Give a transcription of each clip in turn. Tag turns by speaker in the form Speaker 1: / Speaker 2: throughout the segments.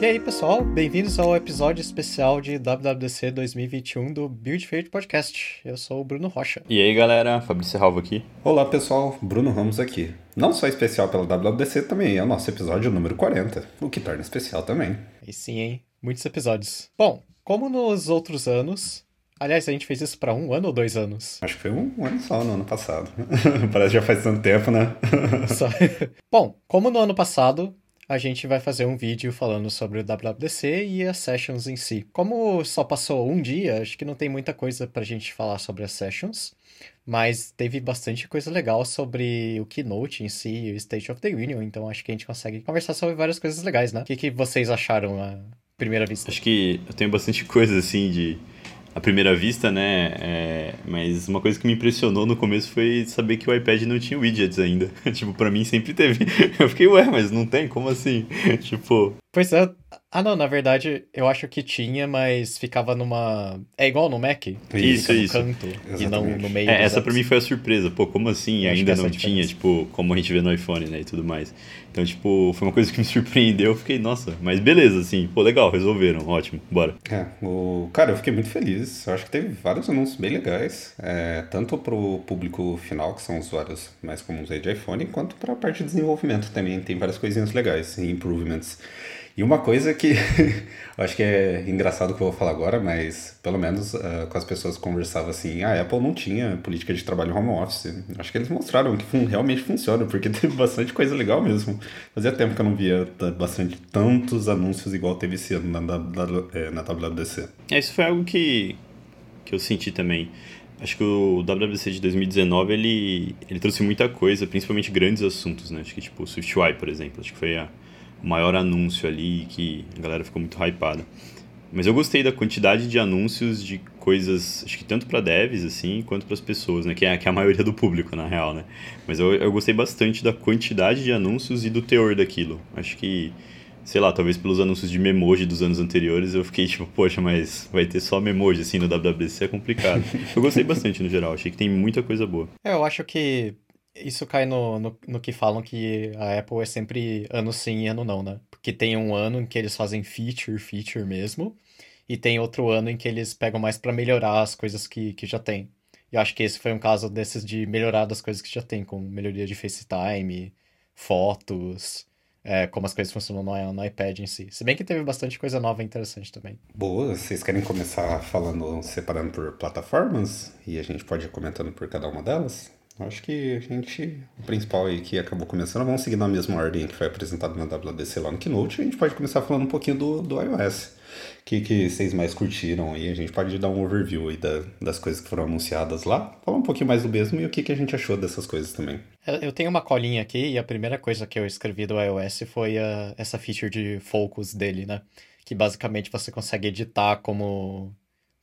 Speaker 1: E aí, pessoal, bem-vindos ao episódio especial de WWDC 2021 do Build Feito Podcast. Eu sou o Bruno Rocha.
Speaker 2: E aí, galera, Fabrício Ralvo aqui.
Speaker 3: Olá, pessoal, Bruno Ramos aqui. Não só especial pela WWDC, também é o nosso episódio número 40, o que torna especial também.
Speaker 1: E sim, hein? Muitos episódios. Bom, como nos outros anos, Aliás, a gente fez isso para um ano ou dois anos?
Speaker 3: Acho que foi um, ano só no ano passado. Parece que já faz tanto tempo, né?
Speaker 1: Bom, como no ano passado, a gente vai fazer um vídeo falando sobre o WWDC e as sessions em si. Como só passou um dia, acho que não tem muita coisa pra gente falar sobre as sessions, mas teve bastante coisa legal sobre o Keynote em si e o State of the Union, então acho que a gente consegue conversar sobre várias coisas legais, né? O que, que vocês acharam à primeira vista?
Speaker 2: Acho que eu tenho bastante coisa assim de à primeira vista, né? É, mas uma coisa que me impressionou no começo foi saber que o iPad não tinha widgets ainda. tipo, para mim sempre teve. Eu fiquei, ué, mas não tem? Como assim? tipo.
Speaker 1: Pois é. Ah, não, na verdade, eu acho que tinha, mas ficava numa. É igual no Mac?
Speaker 2: Isso, isso.
Speaker 1: canto Exatamente. e não no meio.
Speaker 2: É, essa para mim foi a surpresa. Pô, como assim? Eu ainda não tinha, tipo, como a gente vê no iPhone, né? E tudo mais. Então, tipo, foi uma coisa que me surpreendeu. Eu fiquei, nossa, mas beleza, assim, pô, legal, resolveram, ótimo, bora.
Speaker 3: É, o... cara, eu fiquei muito feliz. Eu acho que teve vários anúncios bem legais, é, tanto pro público final, que são usuários mais comuns aí de iPhone, quanto pra parte de desenvolvimento também. Tem várias coisinhas legais, improvements. E uma coisa que eu acho que é engraçado que eu vou falar agora, mas pelo menos uh, com as pessoas que conversavam assim, a Apple não tinha política de trabalho home office. Acho que eles mostraram que fun realmente funciona, porque teve bastante coisa legal mesmo. Fazia tempo que eu não via bastante tantos anúncios igual teve esse ano na, na, na, na WWDC.
Speaker 2: É, isso foi algo que, que eu senti também. Acho que o WWDC de 2019 ele, ele trouxe muita coisa, principalmente grandes assuntos, né? Acho que tipo o SwiftUI, por exemplo, acho que foi a maior anúncio ali, que a galera ficou muito hypada. Mas eu gostei da quantidade de anúncios de coisas, acho que tanto para devs, assim, quanto para as pessoas, né? Que é, que é a maioria do público, na real, né? Mas eu, eu gostei bastante da quantidade de anúncios e do teor daquilo. Acho que, sei lá, talvez pelos anúncios de Memoji dos anos anteriores, eu fiquei tipo, poxa, mas vai ter só Memoji, assim, no WWDC é complicado. eu gostei bastante, no geral. Achei que tem muita coisa boa.
Speaker 1: É, eu acho que isso cai no, no, no, que falam que a Apple é sempre ano sim e ano não, né? Porque tem um ano em que eles fazem feature, feature mesmo, e tem outro ano em que eles pegam mais para melhorar as coisas que, que já tem. E eu acho que esse foi um caso desses de melhorar das coisas que já tem, com melhoria de FaceTime, fotos, é, como as coisas funcionam no, no, iPad em si. Se bem que teve bastante coisa nova e interessante também.
Speaker 3: Boa, vocês querem começar falando, separando por plataformas? E a gente pode ir comentando por cada uma delas? Acho que a gente, o principal aí que acabou começando, vamos seguir na mesma ordem que foi apresentado na WWDC lá no Keynote. A gente pode começar falando um pouquinho do, do iOS. O que, que vocês mais curtiram aí? A gente pode dar um overview aí da, das coisas que foram anunciadas lá. Falar um pouquinho mais do mesmo e o que, que a gente achou dessas coisas também.
Speaker 1: Eu tenho uma colinha aqui e a primeira coisa que eu escrevi do iOS foi a, essa feature de focus dele, né? Que basicamente você consegue editar como,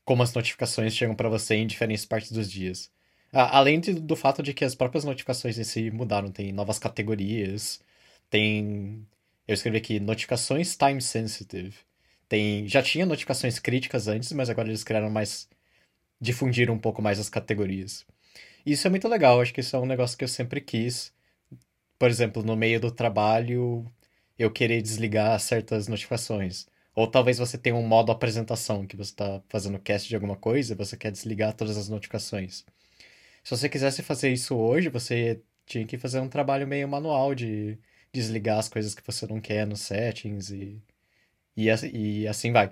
Speaker 1: como as notificações chegam para você em diferentes partes dos dias. Além de, do fato de que as próprias notificações em si mudaram, tem novas categorias, tem. Eu escrevi aqui notificações time sensitive. Tem, já tinha notificações críticas antes, mas agora eles criaram mais. difundiram um pouco mais as categorias. Isso é muito legal, acho que isso é um negócio que eu sempre quis. Por exemplo, no meio do trabalho, eu querer desligar certas notificações. Ou talvez você tenha um modo apresentação, que você está fazendo cast de alguma coisa e você quer desligar todas as notificações. Se você quisesse fazer isso hoje, você tinha que fazer um trabalho meio manual de desligar as coisas que você não quer nos settings e, e, e assim vai.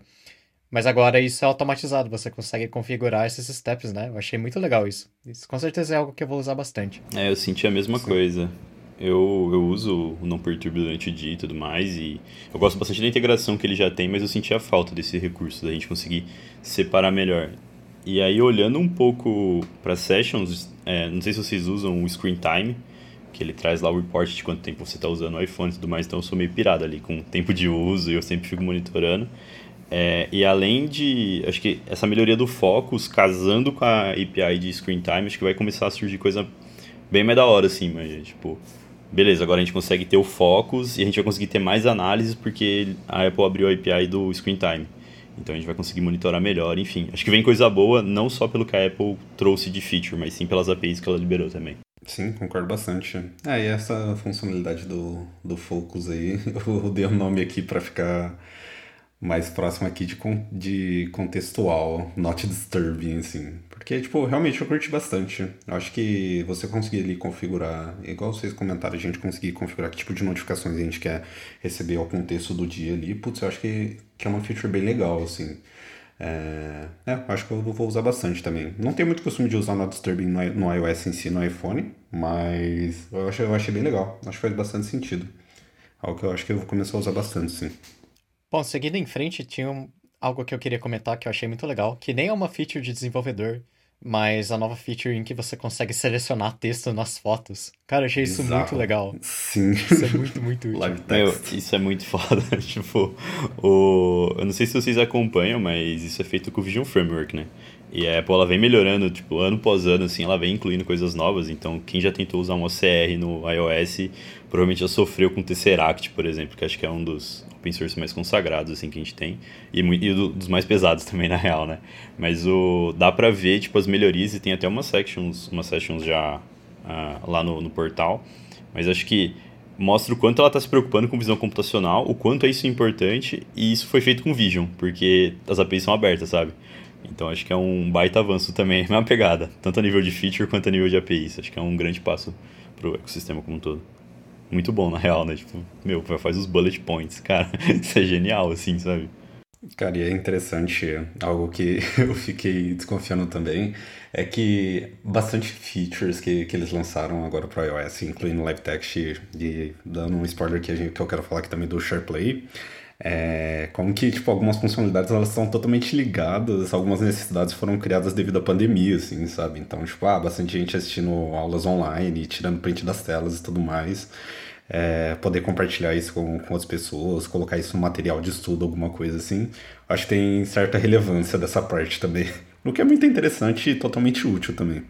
Speaker 1: Mas agora isso é automatizado, você consegue configurar esses steps, né? Eu achei muito legal isso. Isso com certeza é algo que eu vou usar bastante.
Speaker 2: É, eu senti a mesma Sim. coisa. Eu, eu uso o não perturbe durante o dia e tudo mais, e eu gosto bastante da integração que ele já tem, mas eu senti a falta desse recurso, da gente conseguir separar melhor. E aí, olhando um pouco para sessions, é, não sei se vocês usam o Screen Time, que ele traz lá o report de quanto tempo você está usando o iPhone e tudo mais, então eu sou meio pirado ali com tempo de uso e eu sempre fico monitorando. É, e além de, acho que essa melhoria do Focus, casando com a API de Screen Time, acho que vai começar a surgir coisa bem mais da hora, assim, mas tipo, beleza, agora a gente consegue ter o Focus e a gente vai conseguir ter mais análises porque a Apple abriu a API do Screen Time. Então a gente vai conseguir monitorar melhor, enfim. Acho que vem coisa boa, não só pelo que a Apple trouxe de feature, mas sim pelas APIs que ela liberou também.
Speaker 3: Sim, concordo bastante. É, e essa funcionalidade do, do Focus aí, eu dei um nome aqui para ficar mais próximo aqui de, de contextual, not disturbing, assim. Porque, tipo, realmente eu curti bastante. Eu acho que você conseguir ali configurar, igual vocês comentaram, a gente conseguir configurar que tipo de notificações a gente quer receber ao contexto do dia ali, putz, eu acho que, que é uma feature bem legal, assim. É, é, acho que eu vou usar bastante também. Não tenho muito costume de usar Not Disturbing no iOS em si, no iPhone, mas eu achei, eu achei bem legal. Acho que faz bastante sentido. Algo que eu acho que eu vou começar a usar bastante, sim.
Speaker 1: Bom, seguindo em frente, tinha um, algo que eu queria comentar que eu achei muito legal, que nem é uma feature de desenvolvedor, mas a nova feature em que você consegue selecionar texto nas fotos. Cara, eu achei isso Exato. muito legal.
Speaker 3: Sim.
Speaker 1: Isso é muito, muito útil.
Speaker 2: Live text. Meu, isso é muito foda. tipo, o... eu não sei se vocês acompanham, mas isso é feito com o Vision Framework, né? E a Apple ela vem melhorando, tipo, ano após ano, assim, ela vem incluindo coisas novas. Então, quem já tentou usar um OCR no iOS provavelmente já sofreu com o Tesseract, por exemplo, que acho que é um dos open source mais consagrados, assim, que a gente tem. E, e do, dos mais pesados também, na real, né? Mas o, dá pra ver, tipo, as melhorias e tem até umas sections, umas sections já uh, lá no, no portal. Mas acho que mostra o quanto ela está se preocupando com visão computacional, o quanto é isso importante, e isso foi feito com Vision, porque as APIs são abertas, sabe? Então acho que é um baita avanço também, é uma pegada, tanto a nível de feature quanto a nível de APIs. Acho que é um grande passo para o ecossistema como um todo. Muito bom, na real, né? Tipo, meu, faz os bullet points, cara. Isso é genial, assim, sabe?
Speaker 3: Cara, e é interessante, algo que eu fiquei desconfiando também, é que bastante features que, que eles lançaram agora para iOS, incluindo live text e dando um spoiler que, gente, que eu quero falar aqui também do SharePlay, é, como que, tipo, algumas funcionalidades elas estão totalmente ligadas, algumas necessidades foram criadas devido à pandemia, assim, sabe? Então, tipo, ah, bastante gente assistindo aulas online, tirando print das telas e tudo mais. É, poder compartilhar isso com, com outras pessoas, colocar isso no material de estudo, alguma coisa assim. Acho que tem certa relevância dessa parte também. O que é muito interessante e totalmente útil também.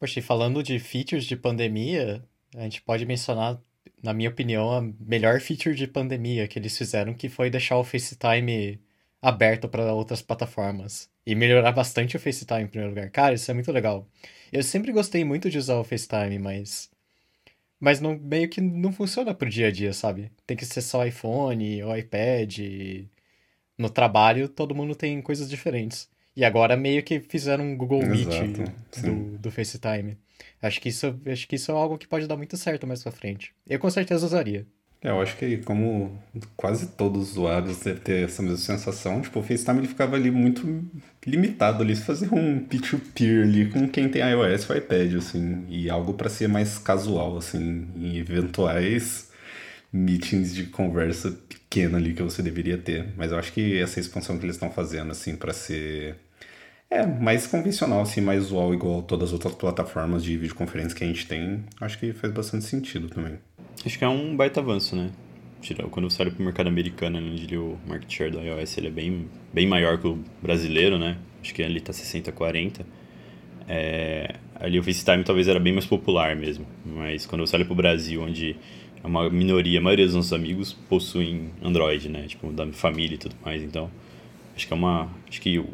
Speaker 1: Poxa, e falando de features de pandemia, a gente pode mencionar na minha opinião, a melhor feature de pandemia que eles fizeram, que foi deixar o FaceTime aberto para outras plataformas. E melhorar bastante o FaceTime em primeiro lugar. Cara, isso é muito legal. Eu sempre gostei muito de usar o FaceTime, mas. Mas não, meio que não funciona pro dia a dia, sabe? Tem que ser só iPhone ou iPad. No trabalho, todo mundo tem coisas diferentes. E agora meio que fizeram um Google Meet do, do FaceTime. Acho que, isso, acho que isso é algo que pode dar muito certo mais pra frente. Eu com certeza usaria.
Speaker 3: É, eu acho que como quase todos os usuários devem ter essa mesma sensação, tipo, o FaceTime ele ficava ali muito limitado ali, fazer um peer-to-peer ali com quem tem iOS ou iPad, assim, e algo para ser mais casual, assim, em eventuais meetings de conversa pequena ali que você deveria ter. Mas eu acho que essa expansão que eles estão fazendo, assim, para ser é, mais convencional, assim, mais usual, igual todas as outras plataformas de videoconferência que a gente tem, acho que faz bastante sentido também.
Speaker 2: Acho que é um baita avanço, né? Quando você olha para o mercado americano, onde o market share do iOS ele é bem, bem maior que o brasileiro, né? Acho que ali está 60-40. É, ali o FaceTime talvez era bem mais popular mesmo. Mas quando você olha para o Brasil, onde é uma minoria, a maioria dos nossos amigos possuem Android, né? Tipo, da família e tudo mais. Então, acho que é uma... Acho que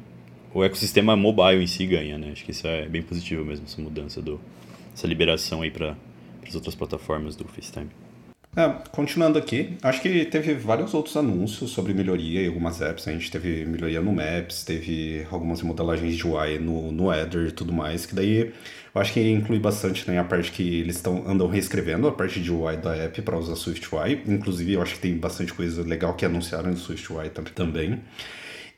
Speaker 2: o ecossistema mobile em si ganha, né? Acho que isso é bem positivo mesmo, essa mudança, do, essa liberação aí para as outras plataformas do FaceTime.
Speaker 3: É, continuando aqui, acho que teve vários outros anúncios sobre melhoria em algumas apps. A gente teve melhoria no Maps, teve algumas modelagens de UI no, no Header e tudo mais, que daí eu acho que inclui bastante né, a parte que eles estão andam reescrevendo a parte de UI da app para usar SwiftUI. Inclusive, eu acho que tem bastante coisa legal que anunciaram no SwiftUI também.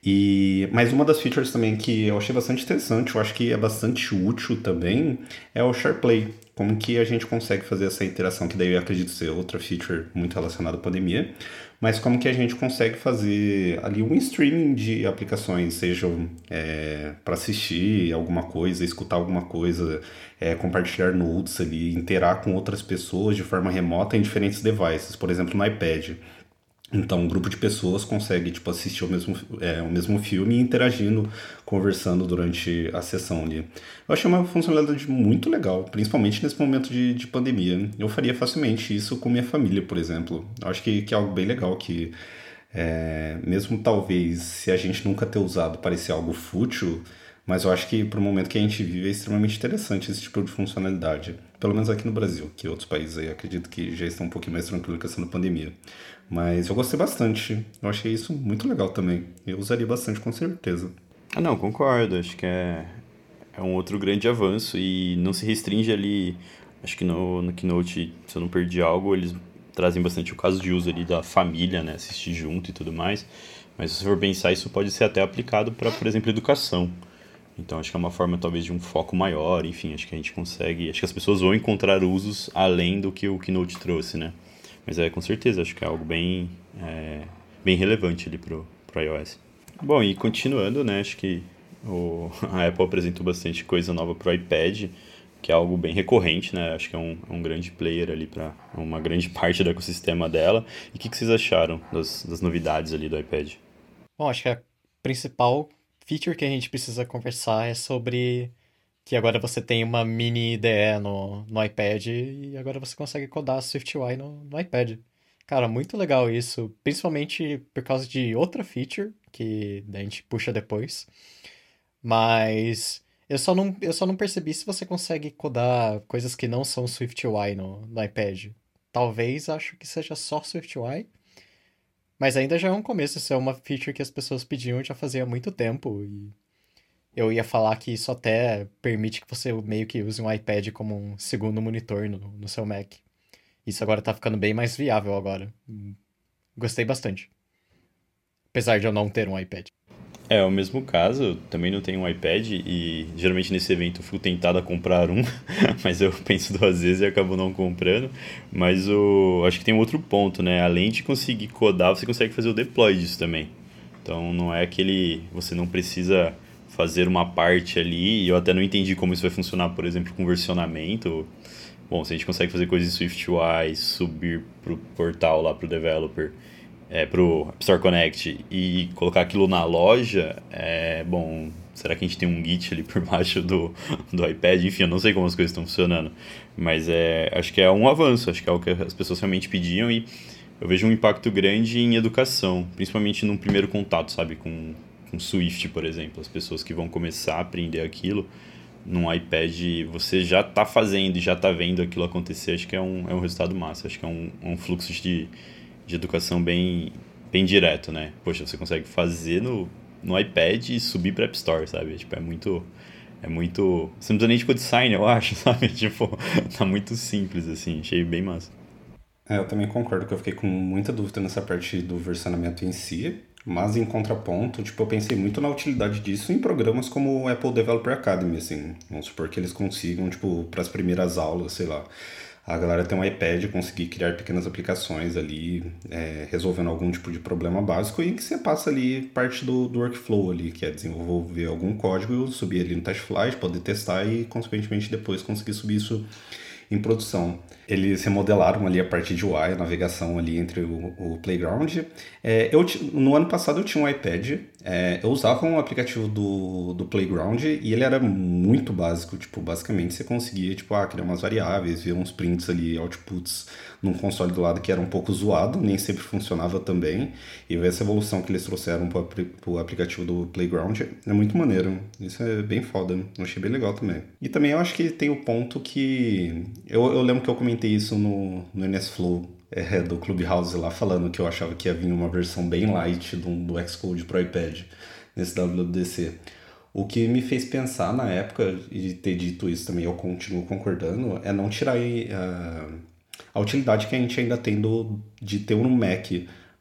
Speaker 3: E, mas uma das features também que eu achei bastante interessante, eu acho que é bastante útil também, é o SharePlay. Como que a gente consegue fazer essa interação, que daí eu acredito ser outra feature muito relacionada à pandemia, mas como que a gente consegue fazer ali um streaming de aplicações, sejam é, para assistir alguma coisa, escutar alguma coisa, é, compartilhar notes ali, interar com outras pessoas de forma remota em diferentes devices, por exemplo no iPad. Então, um grupo de pessoas consegue tipo, assistir o mesmo, é, o mesmo filme interagindo, conversando durante a sessão ali. Eu achei uma funcionalidade muito legal, principalmente nesse momento de, de pandemia. Eu faria facilmente isso com minha família, por exemplo. Eu acho que, que é algo bem legal que, é, mesmo talvez se a gente nunca ter usado parecer algo fútil, Mas eu acho que para o momento que a gente vive é extremamente interessante esse tipo de funcionalidade. Pelo menos aqui no Brasil, que outros países aí acredito que já estão um pouquinho mais tranquilos com essa pandemia. Mas eu gostei bastante. Eu achei isso muito legal também. Eu usaria bastante com certeza.
Speaker 2: Ah, não, concordo. Acho que é, é um outro grande avanço e não se restringe ali. Acho que no, no Keynote, se eu não perdi algo, eles trazem bastante o caso de uso ali da família, né? Assistir junto e tudo mais. Mas se for pensar, isso pode ser até aplicado para, por exemplo, educação. Então acho que é uma forma talvez de um foco maior, enfim, acho que a gente consegue, acho que as pessoas vão encontrar usos além do que o Keynote trouxe, né? Mas é com certeza, acho que é algo bem, é, bem relevante ali pro, pro iOS. Bom, e continuando, né, acho que o, a Apple apresentou bastante coisa nova pro iPad, que é algo bem recorrente, né? Acho que é um, é um grande player ali para uma grande parte do ecossistema dela. E o que, que vocês acharam das, das novidades ali do iPad?
Speaker 1: Bom, acho que a principal feature que a gente precisa conversar é sobre que agora você tem uma mini IDE no, no iPad e agora você consegue codar SwiftUI no, no iPad. Cara, muito legal isso, principalmente por causa de outra feature que a gente puxa depois. Mas eu só não, eu só não percebi se você consegue codar coisas que não são SwiftUI no, no iPad. Talvez acho que seja só SwiftUI. Mas ainda já é um começo, isso é uma feature que as pessoas pediam já fazia muito tempo. E eu ia falar que isso até permite que você meio que use um iPad como um segundo monitor no, no seu Mac. Isso agora tá ficando bem mais viável agora. Gostei bastante. Apesar de eu não ter um iPad.
Speaker 2: É, o mesmo caso, eu também não tenho um iPad e geralmente nesse evento eu fui tentado a comprar um, mas eu penso duas vezes e acabo não comprando. Mas o, acho que tem um outro ponto, né? Além de conseguir codar, você consegue fazer o deploy disso também. Então não é aquele. Você não precisa fazer uma parte ali, e eu até não entendi como isso vai funcionar, por exemplo, com versionamento. Bom, se a gente consegue fazer coisas em SwiftUI, subir para o portal lá para o developer é, pro App Store Connect e colocar aquilo na loja, é, bom, será que a gente tem um Git ali por baixo do, do iPad? Enfim, eu não sei como as coisas estão funcionando, mas é, acho que é um avanço, acho que é o que as pessoas realmente pediam e eu vejo um impacto grande em educação, principalmente num primeiro contato, sabe, com, com Swift, por exemplo, as pessoas que vão começar a aprender aquilo num iPad, você já está fazendo e já está vendo aquilo acontecer, acho que é um, é um resultado massa, acho que é um, um fluxo de de educação bem, bem direto, né? Poxa, você consegue fazer no, no iPad e subir para App Store, sabe? Tipo, é muito é muito, você não precisa nem de code sign, eu acho, sabe? Tipo, tá muito simples assim, achei bem massa.
Speaker 3: É, eu também concordo que eu fiquei com muita dúvida nessa parte do versionamento em si, mas em contraponto, tipo, eu pensei muito na utilidade disso em programas como o Apple Developer Academy, assim. Vamos supor que eles consigam, tipo, para as primeiras aulas, sei lá, a galera tem um iPad conseguir criar pequenas aplicações ali, é, resolvendo algum tipo de problema básico e que você passa ali parte do, do workflow ali, que é desenvolver algum código, subir ali no TestFlight, poder testar e, consequentemente, depois conseguir subir isso em produção. Eles remodelaram ali a parte de UI, a navegação ali entre o, o Playground. É, eu, no ano passado eu tinha um iPad, é, eu usava um aplicativo do, do Playground e ele era muito básico, tipo, basicamente você conseguia, tipo, ah, criar umas variáveis, ver uns prints ali, outputs num console do lado que era um pouco zoado, nem sempre funcionava também, e ver essa evolução que eles trouxeram para o aplicativo do Playground é muito maneiro, isso é bem foda, eu achei bem legal também. E também eu acho que tem o ponto que, eu, eu lembro que eu comentei isso no, no NSFlow, é, do Clubhouse lá falando que eu achava que ia vir uma versão bem light do, do Xcode pro iPad nesse WWDC. O que me fez pensar na época, e ter dito isso também, eu continuo concordando, é não tirar uh, a utilidade que a gente ainda tem do, de ter um Mac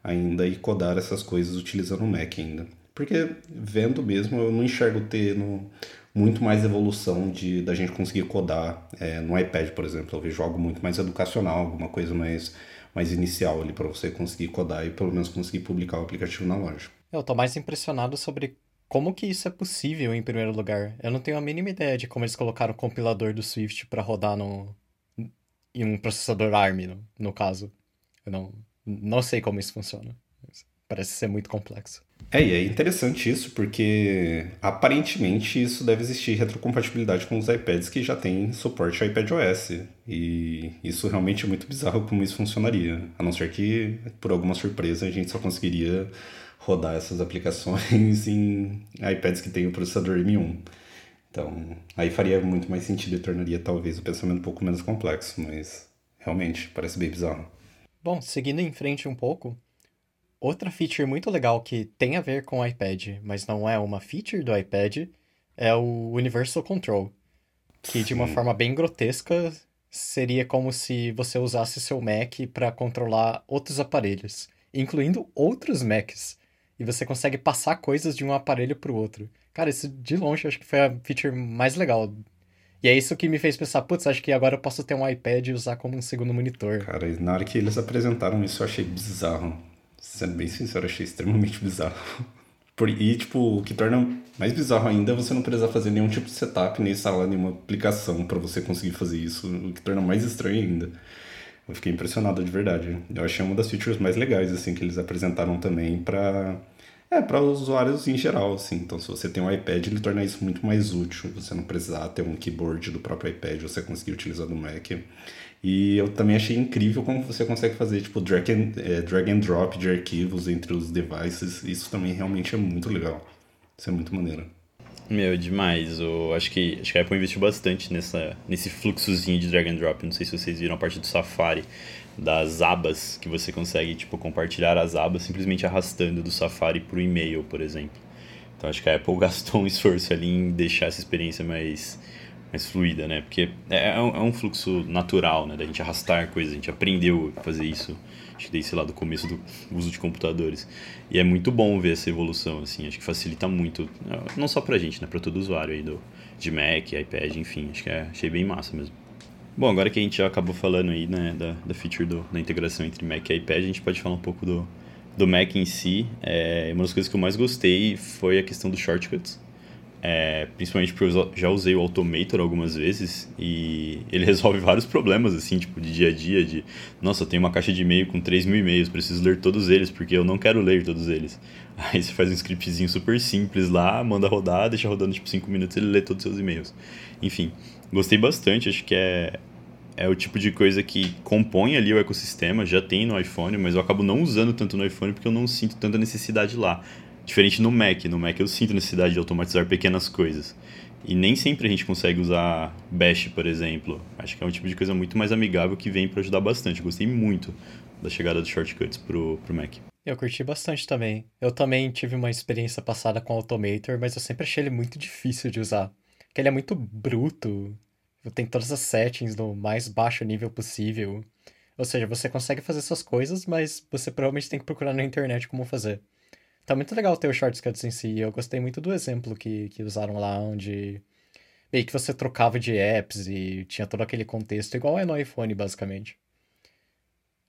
Speaker 3: ainda e codar essas coisas utilizando o Mac ainda. Porque vendo mesmo, eu não enxergo ter no, muito mais evolução de da gente conseguir codar é, no iPad, por exemplo. Eu vejo algo muito mais educacional, alguma coisa mais mais inicial ali para você conseguir codar e pelo menos conseguir publicar o aplicativo na loja.
Speaker 1: Eu tô mais impressionado sobre como que isso é possível em primeiro lugar. Eu não tenho a mínima ideia de como eles colocaram o compilador do Swift para rodar no em um processador ARM, no, no caso. Eu não não sei como isso funciona. Parece ser muito complexo.
Speaker 3: É, e é interessante isso porque aparentemente isso deve existir retrocompatibilidade com os iPads que já têm suporte ao iPadOS. E isso realmente é muito bizarro como isso funcionaria. A não ser que, por alguma surpresa, a gente só conseguiria rodar essas aplicações em iPads que têm o processador M1. Então, aí faria muito mais sentido e tornaria talvez o pensamento um pouco menos complexo, mas realmente parece bem bizarro.
Speaker 1: Bom, seguindo em frente um pouco, Outra feature muito legal que tem a ver com o iPad, mas não é uma feature do iPad, é o Universal Control. Que de uma forma bem grotesca seria como se você usasse seu Mac para controlar outros aparelhos, incluindo outros Macs. E você consegue passar coisas de um aparelho para o outro. Cara, isso de longe acho que foi a feature mais legal. E é isso que me fez pensar, putz, acho que agora eu posso ter um iPad e usar como um segundo monitor.
Speaker 3: Cara, na hora que eles apresentaram isso eu achei bizarro. Sendo bem sincero, achei extremamente bizarro. E, tipo, o que torna mais bizarro ainda é você não precisar fazer nenhum tipo de setup, nem instalar nenhuma aplicação para você conseguir fazer isso, o que torna mais estranho ainda. Eu fiquei impressionado de verdade. Eu achei uma das features mais legais, assim, que eles apresentaram também para é, para usuários em geral, assim. Então, se você tem um iPad, ele torna isso muito mais útil. Você não precisar ter um keyboard do próprio iPad, você conseguir utilizar do Mac. E eu também achei incrível como você consegue fazer, tipo, drag and, é, drag and drop de arquivos entre os devices. Isso também realmente é muito legal. Isso é muito maneiro.
Speaker 2: Meu, demais. Eu acho que, acho que a Apple investiu bastante nessa, nesse fluxozinho de drag and drop. Não sei se vocês viram a parte do Safari, das abas, que você consegue, tipo, compartilhar as abas simplesmente arrastando do Safari para o e-mail, por exemplo. Então acho que a Apple gastou um esforço ali em deixar essa experiência mais mais fluida, né? Porque é, é, um, é um fluxo natural, né? Da gente arrastar coisas, a gente aprendeu a fazer isso, acho que desde, lá, do começo do uso de computadores. E é muito bom ver essa evolução, assim, acho que facilita muito, não só pra gente, né? Pra todo usuário aí do, de Mac, iPad, enfim, acho que é, achei bem massa mesmo. Bom, agora que a gente já acabou falando aí, né, da, da feature do, da integração entre Mac e iPad, a gente pode falar um pouco do, do Mac em si. É, uma das coisas que eu mais gostei foi a questão dos shortcuts é, principalmente porque eu já usei o Automator algumas vezes e ele resolve vários problemas, assim, tipo, de dia a dia, de nossa, eu tenho uma caixa de e-mail com 3 mil e-mails, preciso ler todos eles, porque eu não quero ler todos eles. Aí você faz um scriptzinho super simples lá, manda rodar, deixa rodando tipo 5 minutos e ele lê todos os seus e-mails. Enfim, gostei bastante, acho que é, é o tipo de coisa que compõe ali o ecossistema, já tem no iPhone, mas eu acabo não usando tanto no iPhone porque eu não sinto tanta necessidade lá. Diferente no Mac. No Mac eu sinto necessidade de automatizar pequenas coisas. E nem sempre a gente consegue usar Bash, por exemplo. Acho que é um tipo de coisa muito mais amigável que vem para ajudar bastante. Gostei muito da chegada dos shortcuts pro, pro Mac.
Speaker 1: Eu curti bastante também. Eu também tive uma experiência passada com o Automator, mas eu sempre achei ele muito difícil de usar. Porque ele é muito bruto. Tem todas as settings no mais baixo nível possível. Ou seja, você consegue fazer suas coisas, mas você provavelmente tem que procurar na internet como fazer. Tá muito legal ter os shortcuts em si. Eu gostei muito do exemplo que, que usaram lá, onde meio que você trocava de apps e tinha todo aquele contexto, igual é no iPhone, basicamente.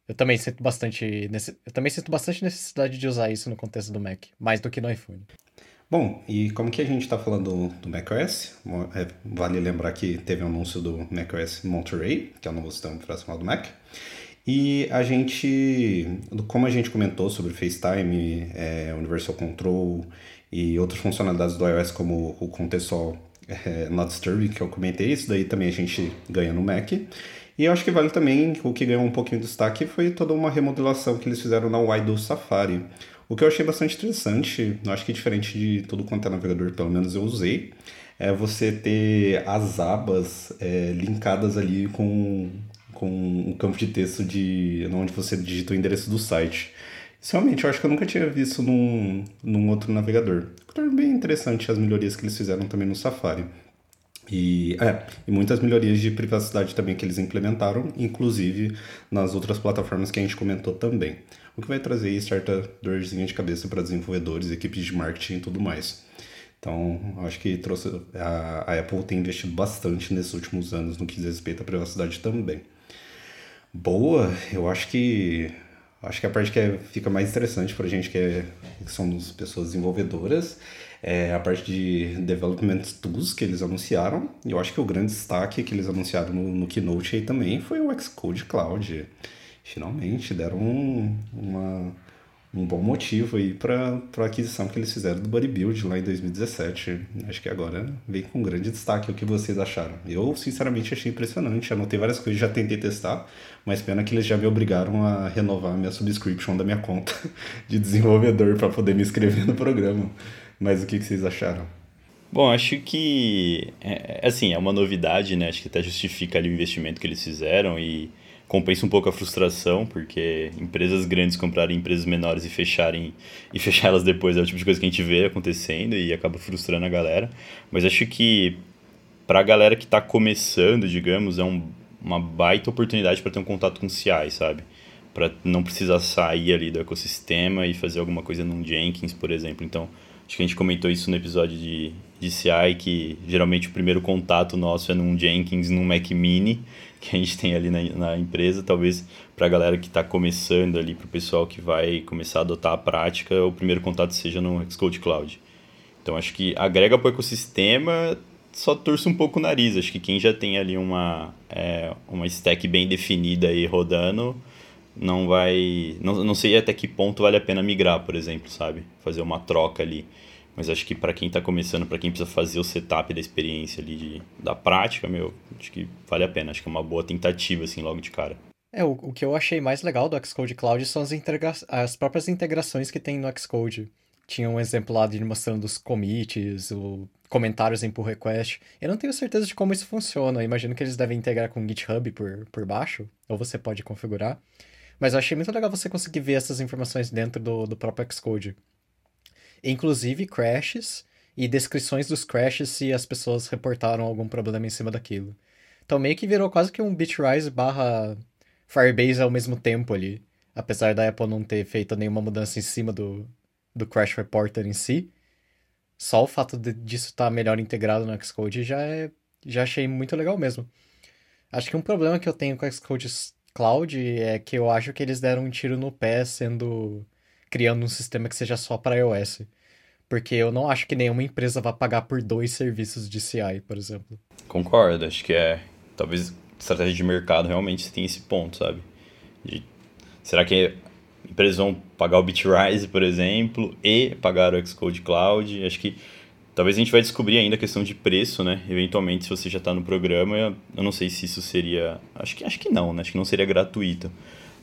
Speaker 1: Eu também sinto bastante, eu também sinto bastante necessidade de usar isso no contexto do Mac, mais do que no iPhone.
Speaker 3: Bom, e como que a gente está falando do macOS, é, vale lembrar que teve o um anúncio do macOS Monterey, que é o novo sistema operacional do Mac. E a gente, como a gente comentou sobre FaceTime, é, Universal Control e outras funcionalidades do iOS como o contextual é, Not Disturbing, que eu comentei, isso daí também a gente ganha no Mac. E eu acho que vale também, o que ganhou um pouquinho de destaque foi toda uma remodelação que eles fizeram na UI do Safari. O que eu achei bastante interessante, eu acho que diferente de tudo quanto é navegador, pelo menos eu usei, é você ter as abas é, linkadas ali com com um campo de texto de onde você digita o endereço do site. Isso realmente eu acho que eu nunca tinha visto num, num outro navegador. Torna bem interessante as melhorias que eles fizeram também no Safari. E, é, e muitas melhorias de privacidade também que eles implementaram, inclusive nas outras plataformas que a gente comentou também. O que vai trazer aí certa dorzinha de cabeça para desenvolvedores, equipes de marketing e tudo mais. Então, acho que trouxe, a, a Apple tem investido bastante nesses últimos anos no que diz respeito à privacidade também boa, eu acho que acho que a parte que é, fica mais interessante para a gente que, é, que somos pessoas desenvolvedoras é a parte de development tools que eles anunciaram. E eu acho que o grande destaque que eles anunciaram no, no Keynote aí também foi o Xcode Cloud. Finalmente deram um, uma, um bom motivo aí para a aquisição que eles fizeram do Bodybuild lá em 2017. Acho que agora vem com grande destaque o que vocês acharam. Eu, sinceramente, achei impressionante. Anotei várias coisas, já tentei testar, mas pena que eles já me obrigaram a renovar a minha subscription da minha conta de desenvolvedor para poder me inscrever no programa. Mas o que, que vocês acharam?
Speaker 2: Bom, acho que, é, assim, é uma novidade, né? Acho que até justifica ali o investimento que eles fizeram e compensa um pouco a frustração, porque empresas grandes comprarem empresas menores e fecharem e fechar elas depois é o tipo de coisa que a gente vê acontecendo e acaba frustrando a galera. Mas acho que para a galera que está começando, digamos, é um, uma baita oportunidade para ter um contato com CI, sabe? Para não precisar sair ali do ecossistema e fazer alguma coisa num Jenkins, por exemplo. Então, acho que a gente comentou isso no episódio de, de CI, que geralmente o primeiro contato nosso é num Jenkins, num Mac Mini, que a gente tem ali na, na empresa, talvez para a galera que está começando ali, para o pessoal que vai começar a adotar a prática, o primeiro contato seja no Xcode Cloud. Então acho que agrega para o ecossistema, só torce um pouco o nariz. Acho que quem já tem ali uma, é, uma stack bem definida aí rodando, não vai. Não, não sei até que ponto vale a pena migrar, por exemplo, sabe? Fazer uma troca ali. Mas acho que para quem está começando, para quem precisa fazer o setup da experiência ali, de, da prática, meu, acho que vale a pena. Acho que é uma boa tentativa, assim, logo de cara.
Speaker 1: É, o, o que eu achei mais legal do Xcode Cloud são as, as próprias integrações que tem no Xcode. Tinha um exemplo lá de mostrando os commits, o comentários em pull request. Eu não tenho certeza de como isso funciona. Eu imagino que eles devem integrar com o GitHub por, por baixo, ou você pode configurar. Mas eu achei muito legal você conseguir ver essas informações dentro do, do próprio Xcode inclusive crashes e descrições dos crashes se as pessoas reportaram algum problema em cima daquilo. Então meio que virou quase que um Bitrise barra Firebase ao mesmo tempo ali. Apesar da Apple não ter feito nenhuma mudança em cima do, do Crash Reporter em si. Só o fato de, disso estar tá melhor integrado no Xcode já é, já achei muito legal mesmo. Acho que um problema que eu tenho com o Xcode Cloud é que eu acho que eles deram um tiro no pé sendo criando um sistema que seja só para iOS. Porque eu não acho que nenhuma empresa vá pagar por dois serviços de CI, por exemplo.
Speaker 2: Concordo, acho que é. Talvez estratégia de mercado realmente tem esse ponto, sabe? De, será que empresas vão pagar o Bitrise, por exemplo, e pagar o Xcode Cloud? Acho que talvez a gente vai descobrir ainda a questão de preço, né? Eventualmente, se você já está no programa, eu não sei se isso seria. Acho que, acho que não, né? Acho que não seria gratuito.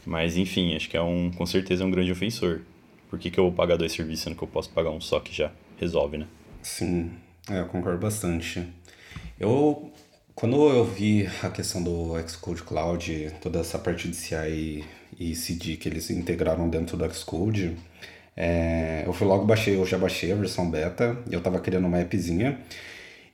Speaker 2: Mas enfim, acho que é um, com certeza é um grande ofensor. Por que, que eu vou pagar dois serviços sendo que eu posso pagar um só que já resolve, né?
Speaker 3: Sim, é, eu concordo bastante. Eu, quando eu vi a questão do Xcode Cloud, toda essa parte de CI e CD que eles integraram dentro do Xcode, é, eu fui logo baixei, eu já baixei a versão beta, eu estava criando uma appzinha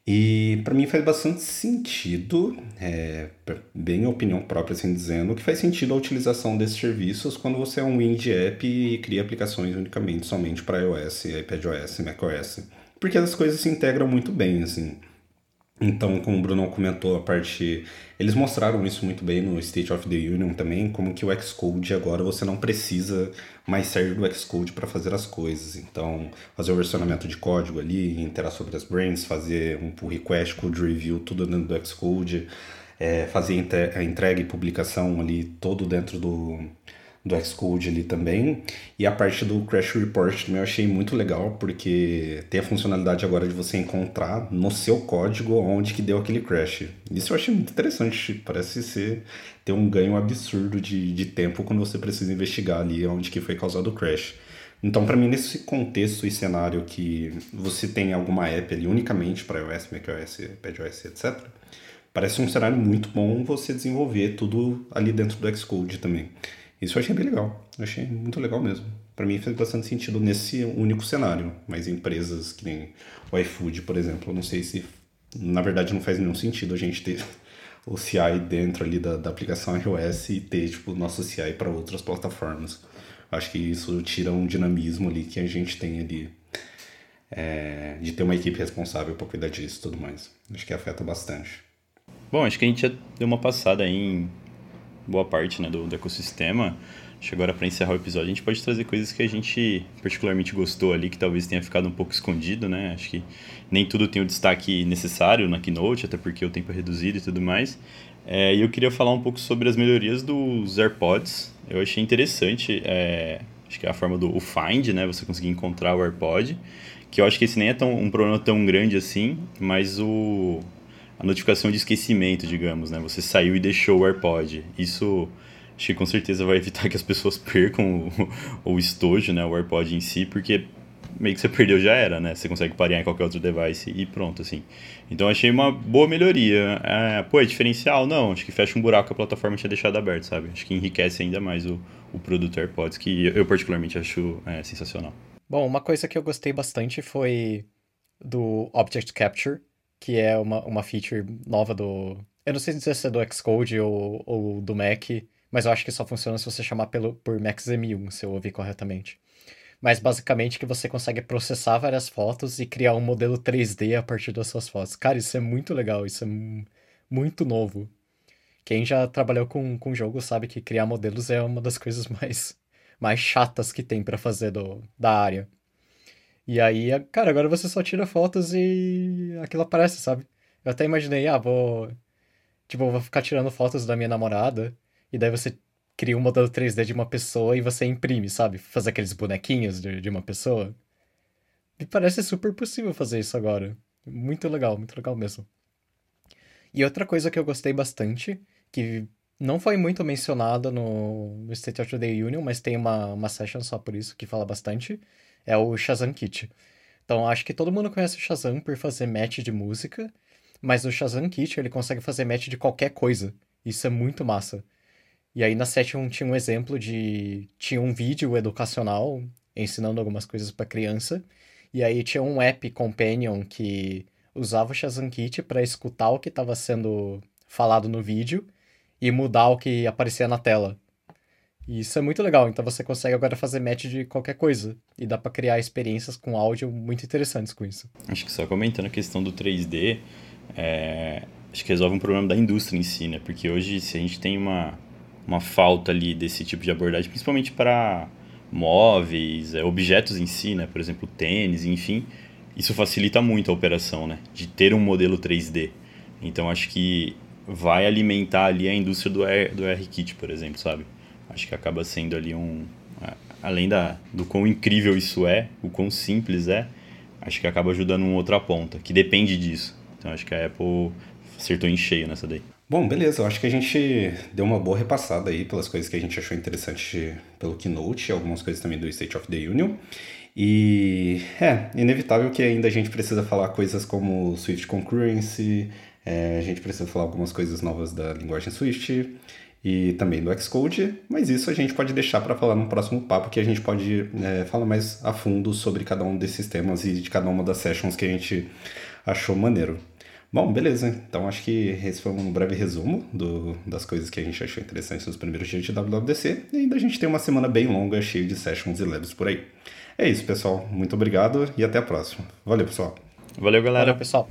Speaker 3: e para mim faz bastante sentido, é, bem opinião própria assim dizendo, que faz sentido a utilização desses serviços quando você é um indie app e cria aplicações unicamente somente para iOS, iPadOS, macOS. Porque as coisas se integram muito bem, assim. Então, como o Bruno comentou, a parte. Eles mostraram isso muito bem no State of the Union também, como que o Xcode agora você não precisa mais sair do Xcode para fazer as coisas. Então, fazer o versionamento de código ali, interar sobre as brains, fazer um pull request, code review, tudo dentro do Xcode, é, fazer a entrega e publicação ali, todo dentro do, do Xcode ali também. E a parte do Crash Report também eu achei muito legal, porque tem a funcionalidade agora de você encontrar no seu código onde que deu aquele crash. Isso eu achei muito interessante, parece ser ter um ganho absurdo de, de tempo quando você precisa investigar ali onde que foi causado o crash. Então, para mim, nesse contexto e cenário que você tem alguma app ali unicamente para iOS, macOS, iPadOS, etc., parece um cenário muito bom você desenvolver tudo ali dentro do Xcode também. Isso eu achei bem legal. Eu achei muito legal mesmo. Para mim fez bastante sentido nesse único cenário. Mas empresas que nem o iFood, por exemplo, eu não sei se. Na verdade, não faz nenhum sentido a gente ter o CI dentro ali da, da aplicação iOS e ter tipo, nosso CI para outras plataformas. Acho que isso tira um dinamismo ali que a gente tem ali é, de ter uma equipe responsável para cuidar disso e tudo mais. Acho que afeta bastante.
Speaker 2: Bom, acho que a gente já deu uma passada em boa parte né, do, do ecossistema. Acho que agora para encerrar o episódio a gente pode trazer coisas que a gente particularmente gostou ali, que talvez tenha ficado um pouco escondido, né? Acho que nem tudo tem o destaque necessário na Keynote, até porque o tempo é reduzido e tudo mais. É, e eu queria falar um pouco sobre as melhorias dos AirPods. Eu achei interessante, é, acho que é a forma do Find, né? Você conseguir encontrar o AirPod, que eu acho que esse nem é tão, um problema tão grande assim, mas o a notificação de esquecimento, digamos, né? Você saiu e deixou o AirPod. Isso acho que com certeza vai evitar que as pessoas percam o, o estojo, né? O AirPod em si, porque meio que você perdeu já era, né? Você consegue parear em qualquer outro device e pronto, assim. Então achei uma boa melhoria. É, pô, é diferencial? Não, acho que fecha um buraco que a plataforma tinha deixado aberto, sabe? Acho que enriquece ainda mais o, o produto AirPods, que eu particularmente acho é, sensacional.
Speaker 1: Bom, uma coisa que eu gostei bastante foi do Object Capture, que é uma, uma feature nova do. Eu não sei se é do Xcode ou, ou do Mac, mas eu acho que só funciona se você chamar pelo, por MaxM1, se eu ouvir corretamente mas basicamente que você consegue processar várias fotos e criar um modelo 3D a partir das suas fotos. Cara, isso é muito legal, isso é muito novo. Quem já trabalhou com, com jogo sabe que criar modelos é uma das coisas mais, mais chatas que tem para fazer do, da área. E aí, cara, agora você só tira fotos e aquilo aparece, sabe? Eu até imaginei, ah, vou. Tipo, vou ficar tirando fotos da minha namorada. E daí você cria um modelo 3D de uma pessoa e você imprime, sabe? Fazer aqueles bonequinhos de, de uma pessoa. Me parece super possível fazer isso agora. Muito legal, muito legal mesmo. E outra coisa que eu gostei bastante, que não foi muito mencionada no, no State of the Union, mas tem uma, uma session só por isso que fala bastante, é o Shazam Kit. Então acho que todo mundo conhece o Shazam por fazer match de música, mas o Shazam Kit ele consegue fazer match de qualquer coisa. Isso é muito massa. E aí na Session tinha um exemplo de. Tinha um vídeo educacional ensinando algumas coisas para criança. E aí tinha um app companion que usava o Shazam Kit para escutar o que estava sendo falado no vídeo e mudar o que aparecia na tela. E isso é muito legal, então você consegue agora fazer match de qualquer coisa. E dá para criar experiências com áudio muito interessantes com isso.
Speaker 2: Acho que só comentando a questão do 3D, é... acho que resolve um problema da indústria em si, né? Porque hoje, se a gente tem uma, uma falta ali desse tipo de abordagem, principalmente para móveis, é, objetos em si, né? Por exemplo, tênis, enfim. Isso facilita muito a operação, né? De ter um modelo 3D. Então acho que vai alimentar ali a indústria do, R, do R-Kit, por exemplo, sabe? Acho que acaba sendo ali um... Além da, do quão incrível isso é, o quão simples é, acho que acaba ajudando uma outra ponta, que depende disso. Então acho que a Apple acertou em cheio nessa daí.
Speaker 3: Bom, beleza. Eu acho que a gente deu uma boa repassada aí pelas coisas que a gente achou interessante pelo Keynote, algumas coisas também do State of the Union. E é inevitável que ainda a gente precisa falar coisas como Swift Concurrency, é, a gente precisa falar algumas coisas novas da linguagem Swift e também do Xcode, mas isso a gente pode deixar para falar no próximo papo, que a gente pode é, falar mais a fundo sobre cada um desses temas e de cada uma das sessions que a gente achou maneiro. Bom, beleza. Então acho que esse foi um breve resumo do, das coisas que a gente achou interessantes nos primeiros dias de WWDC. E ainda a gente tem uma semana bem longa, cheia de sessions e labs por aí. É isso, pessoal. Muito obrigado e até a próxima. Valeu, pessoal.
Speaker 2: Valeu, galera.
Speaker 1: Valeu, pessoal.